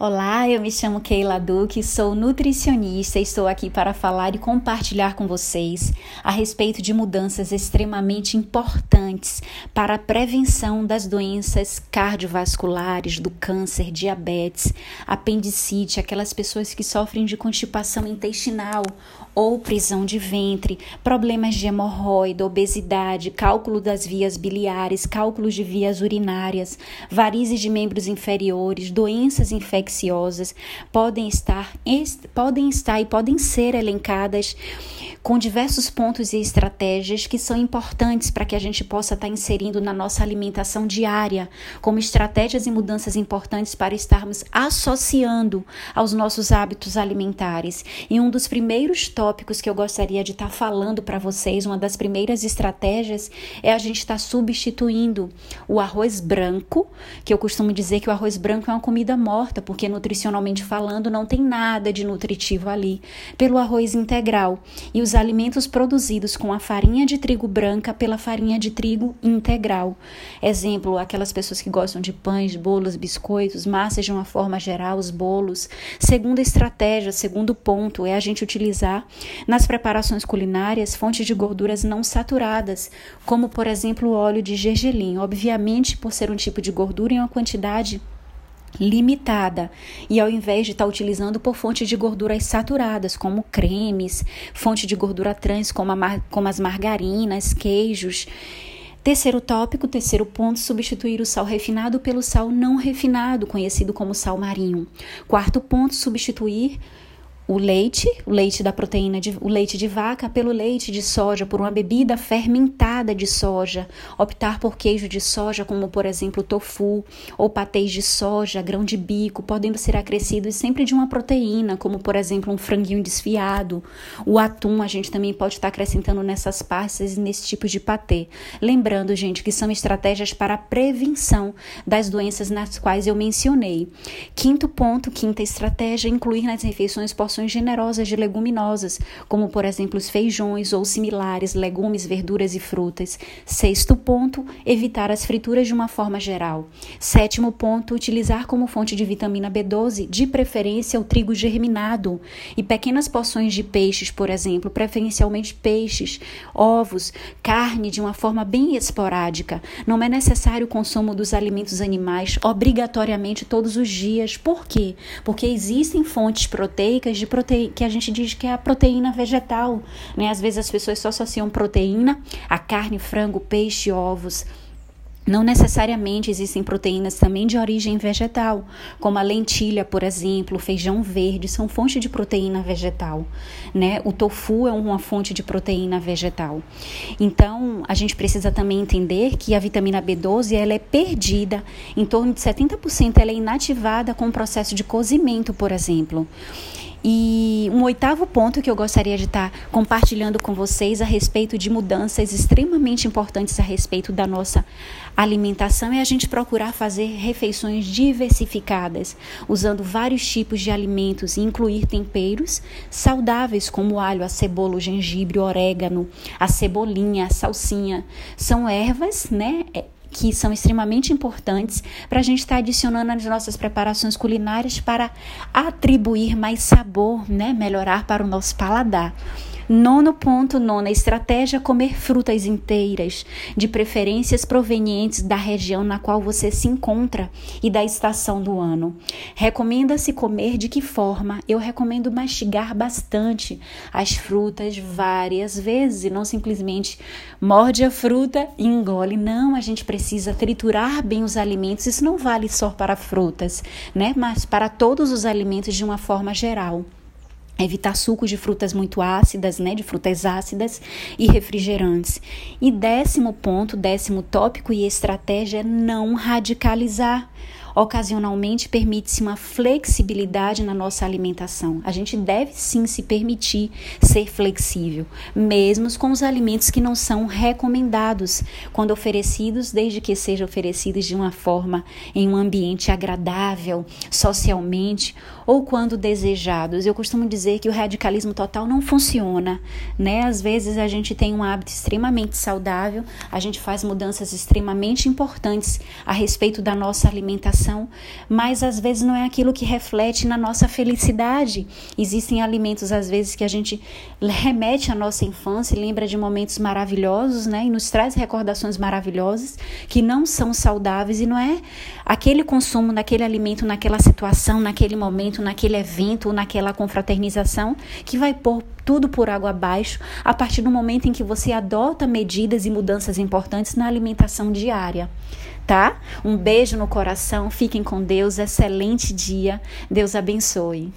Olá, eu me chamo Keila Duque, sou nutricionista e estou aqui para falar e compartilhar com vocês a respeito de mudanças extremamente importantes para a prevenção das doenças cardiovasculares, do câncer, diabetes, apendicite, aquelas pessoas que sofrem de constipação intestinal ou prisão de ventre, problemas de hemorroida, obesidade, cálculo das vias biliares, cálculos de vias urinárias, varizes de membros inferiores, doenças infecciosas podem estar, podem estar e podem ser elencadas com diversos pontos e estratégias que são importantes para que a gente possa estar inserindo na nossa alimentação diária, como estratégias e mudanças importantes para estarmos associando aos nossos hábitos alimentares. E um dos primeiros tópicos que eu gostaria de estar falando para vocês, uma das primeiras estratégias, é a gente estar substituindo o arroz branco, que eu costumo dizer que o arroz branco é uma comida morta, porque nutricionalmente falando não tem nada de nutritivo ali, pelo arroz integral. E os alimentos produzidos com a farinha de trigo branca pela farinha de trigo integral. Exemplo, aquelas pessoas que gostam de pães, bolos, biscoitos, massas de uma forma geral, os bolos. Segunda estratégia, segundo ponto, é a gente utilizar nas preparações culinárias fontes de gorduras não saturadas, como por exemplo o óleo de gergelim. Obviamente, por ser um tipo de gordura em uma quantidade limitada e ao invés de estar tá utilizando por fonte de gorduras saturadas como cremes, fonte de gordura trans como, a, como as margarinas, queijos. Terceiro tópico, terceiro ponto, substituir o sal refinado pelo sal não refinado, conhecido como sal marinho. Quarto ponto, substituir o leite, o leite da proteína, de, o leite de vaca pelo leite de soja, por uma bebida fermentada de soja, optar por queijo de soja, como por exemplo tofu, ou patês de soja, grão de bico, podendo ser acrescidos sempre de uma proteína, como por exemplo um franguinho desfiado, o atum, a gente também pode estar acrescentando nessas pastas e nesse tipo de patê. Lembrando, gente, que são estratégias para a prevenção das doenças nas quais eu mencionei. Quinto ponto, quinta estratégia, incluir nas refeições porções generosas de leguminosas, como por exemplo os feijões ou similares, legumes, verduras e frutas. Sexto ponto, evitar as frituras de uma forma geral. Sétimo ponto, utilizar como fonte de vitamina B12, de preferência o trigo germinado e pequenas porções de peixes, por exemplo, preferencialmente peixes, ovos, carne de uma forma bem esporádica. Não é necessário o consumo dos alimentos animais obrigatoriamente todos os dias. Por quê? Porque existem fontes proteicas de que a gente diz que é a proteína vegetal, né? Às vezes as pessoas só associam proteína a carne, frango, peixe, ovos. Não necessariamente existem proteínas também de origem vegetal, como a lentilha, por exemplo, o feijão verde, são fonte de proteína vegetal, né? O tofu é uma fonte de proteína vegetal. Então, a gente precisa também entender que a vitamina B12, ela é perdida, em torno de 70% ela é inativada com o processo de cozimento, por exemplo. E um oitavo ponto que eu gostaria de estar compartilhando com vocês a respeito de mudanças extremamente importantes a respeito da nossa alimentação é a gente procurar fazer refeições diversificadas, usando vários tipos de alimentos e incluir temperos saudáveis como alho, a cebola, o gengibre, o orégano, a cebolinha, a salsinha. São ervas, né? Que são extremamente importantes para a gente estar tá adicionando nas nossas preparações culinárias para atribuir mais sabor, né? Melhorar para o nosso paladar. Nono ponto, nona estratégia: comer frutas inteiras, de preferências provenientes da região na qual você se encontra e da estação do ano. Recomenda-se comer de que forma? Eu recomendo mastigar bastante as frutas várias vezes e não simplesmente morde a fruta e engole. Não, a gente precisa triturar bem os alimentos. Isso não vale só para frutas, né? Mas para todos os alimentos de uma forma geral evitar sucos de frutas muito ácidas, né, de frutas ácidas e refrigerantes. E décimo ponto, décimo tópico e estratégia é não radicalizar. Ocasionalmente permite-se uma flexibilidade na nossa alimentação. A gente deve sim se permitir ser flexível, mesmo com os alimentos que não são recomendados, quando oferecidos, desde que sejam oferecidos de uma forma em um ambiente agradável, socialmente, ou quando desejados. Eu costumo dizer que o radicalismo total não funciona, né? Às vezes a gente tem um hábito extremamente saudável, a gente faz mudanças extremamente importantes a respeito da nossa alimentação mas às vezes não é aquilo que reflete na nossa felicidade. Existem alimentos às vezes que a gente remete à nossa infância e lembra de momentos maravilhosos, né? E nos traz recordações maravilhosas que não são saudáveis e não é aquele consumo daquele alimento naquela situação, naquele momento, naquele evento, naquela confraternização que vai pôr tudo por água abaixo a partir do momento em que você adota medidas e mudanças importantes na alimentação diária. Tá? Um beijo no coração, fiquem com Deus, excelente dia, Deus abençoe.